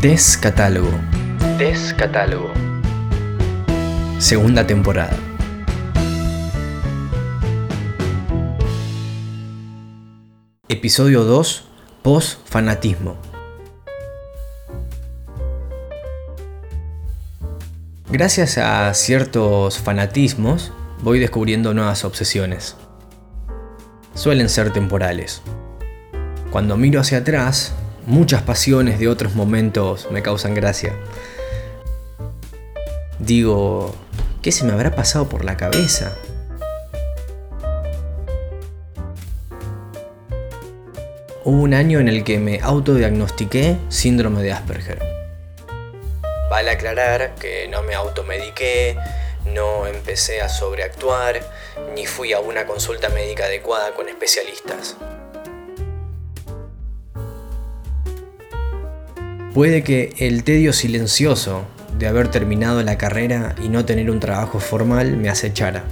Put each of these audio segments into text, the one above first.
Descatálogo. Descatálogo. Segunda temporada. Episodio 2. Post-fanatismo. Gracias a ciertos fanatismos voy descubriendo nuevas obsesiones. Suelen ser temporales. Cuando miro hacia atrás, muchas pasiones de otros momentos me causan gracia. Digo, ¿qué se me habrá pasado por la cabeza? Hubo un año en el que me autodiagnostiqué síndrome de Asperger. Vale aclarar que no me automediqué, no empecé a sobreactuar, ni fui a una consulta médica adecuada con especialistas. Puede que el tedio silencioso de haber terminado la carrera y no tener un trabajo formal me acechara.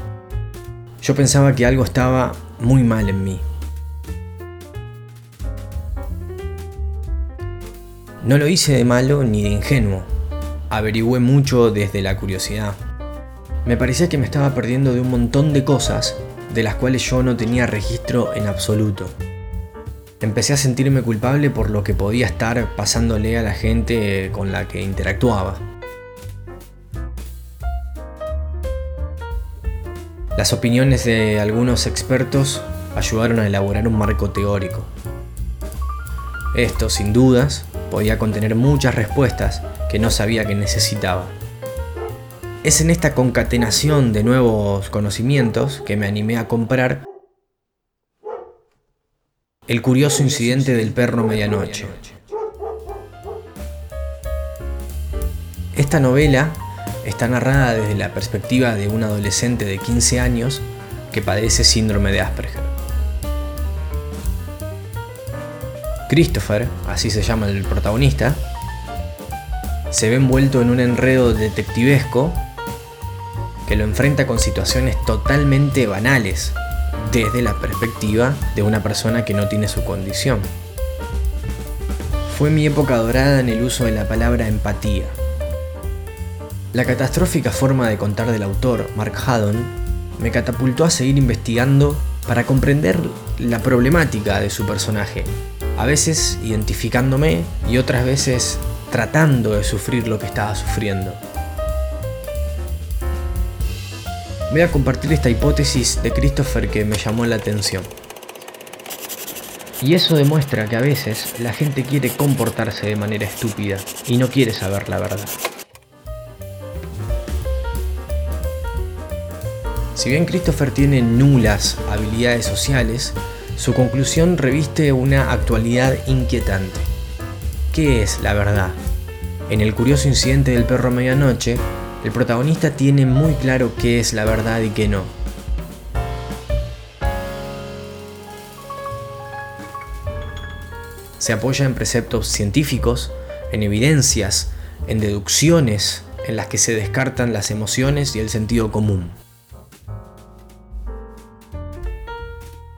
Yo pensaba que algo estaba muy mal en mí. No lo hice de malo ni de ingenuo. Averigüé mucho desde la curiosidad. Me parecía que me estaba perdiendo de un montón de cosas de las cuales yo no tenía registro en absoluto. Empecé a sentirme culpable por lo que podía estar pasándole a la gente con la que interactuaba. Las opiniones de algunos expertos ayudaron a elaborar un marco teórico. Esto, sin dudas, podía contener muchas respuestas que no sabía que necesitaba. Es en esta concatenación de nuevos conocimientos que me animé a comprar el curioso incidente del perro medianoche. Esta novela está narrada desde la perspectiva de un adolescente de 15 años que padece síndrome de Asperger. Christopher, así se llama el protagonista, se ve envuelto en un enredo detectivesco que lo enfrenta con situaciones totalmente banales, desde la perspectiva de una persona que no tiene su condición. Fue mi época dorada en el uso de la palabra empatía. La catastrófica forma de contar del autor, Mark Haddon, me catapultó a seguir investigando para comprender la problemática de su personaje, a veces identificándome y otras veces tratando de sufrir lo que estaba sufriendo. Voy a compartir esta hipótesis de Christopher que me llamó la atención. Y eso demuestra que a veces la gente quiere comportarse de manera estúpida y no quiere saber la verdad. Si bien Christopher tiene nulas habilidades sociales, su conclusión reviste una actualidad inquietante. ¿Qué es la verdad? En el curioso incidente del perro a medianoche, el protagonista tiene muy claro qué es la verdad y qué no. Se apoya en preceptos científicos, en evidencias, en deducciones en las que se descartan las emociones y el sentido común.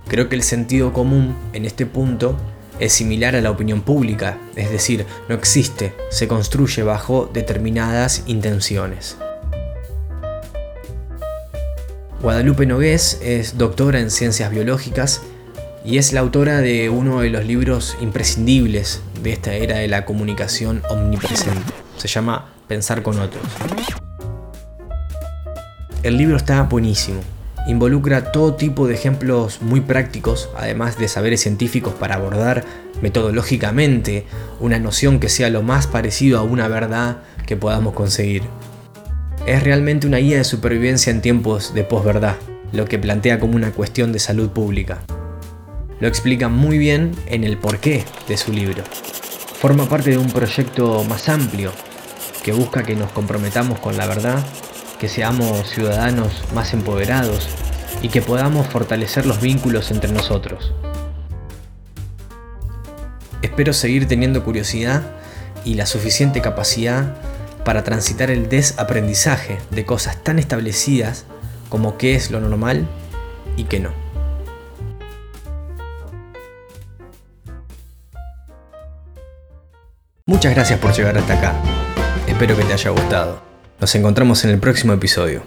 Creo que el sentido común en este punto es similar a la opinión pública, es decir, no existe, se construye bajo determinadas intenciones. Guadalupe Nogués es doctora en ciencias biológicas y es la autora de uno de los libros imprescindibles de esta era de la comunicación omnipresente. Se llama Pensar con otros. El libro está buenísimo, Involucra todo tipo de ejemplos muy prácticos, además de saberes científicos para abordar metodológicamente una noción que sea lo más parecido a una verdad que podamos conseguir. Es realmente una guía de supervivencia en tiempos de posverdad, lo que plantea como una cuestión de salud pública. Lo explica muy bien en el porqué de su libro. Forma parte de un proyecto más amplio que busca que nos comprometamos con la verdad que seamos ciudadanos más empoderados y que podamos fortalecer los vínculos entre nosotros. Espero seguir teniendo curiosidad y la suficiente capacidad para transitar el desaprendizaje de cosas tan establecidas como qué es lo normal y qué no. Muchas gracias por llegar hasta acá. Espero que te haya gustado. Nos encontramos en el próximo episodio.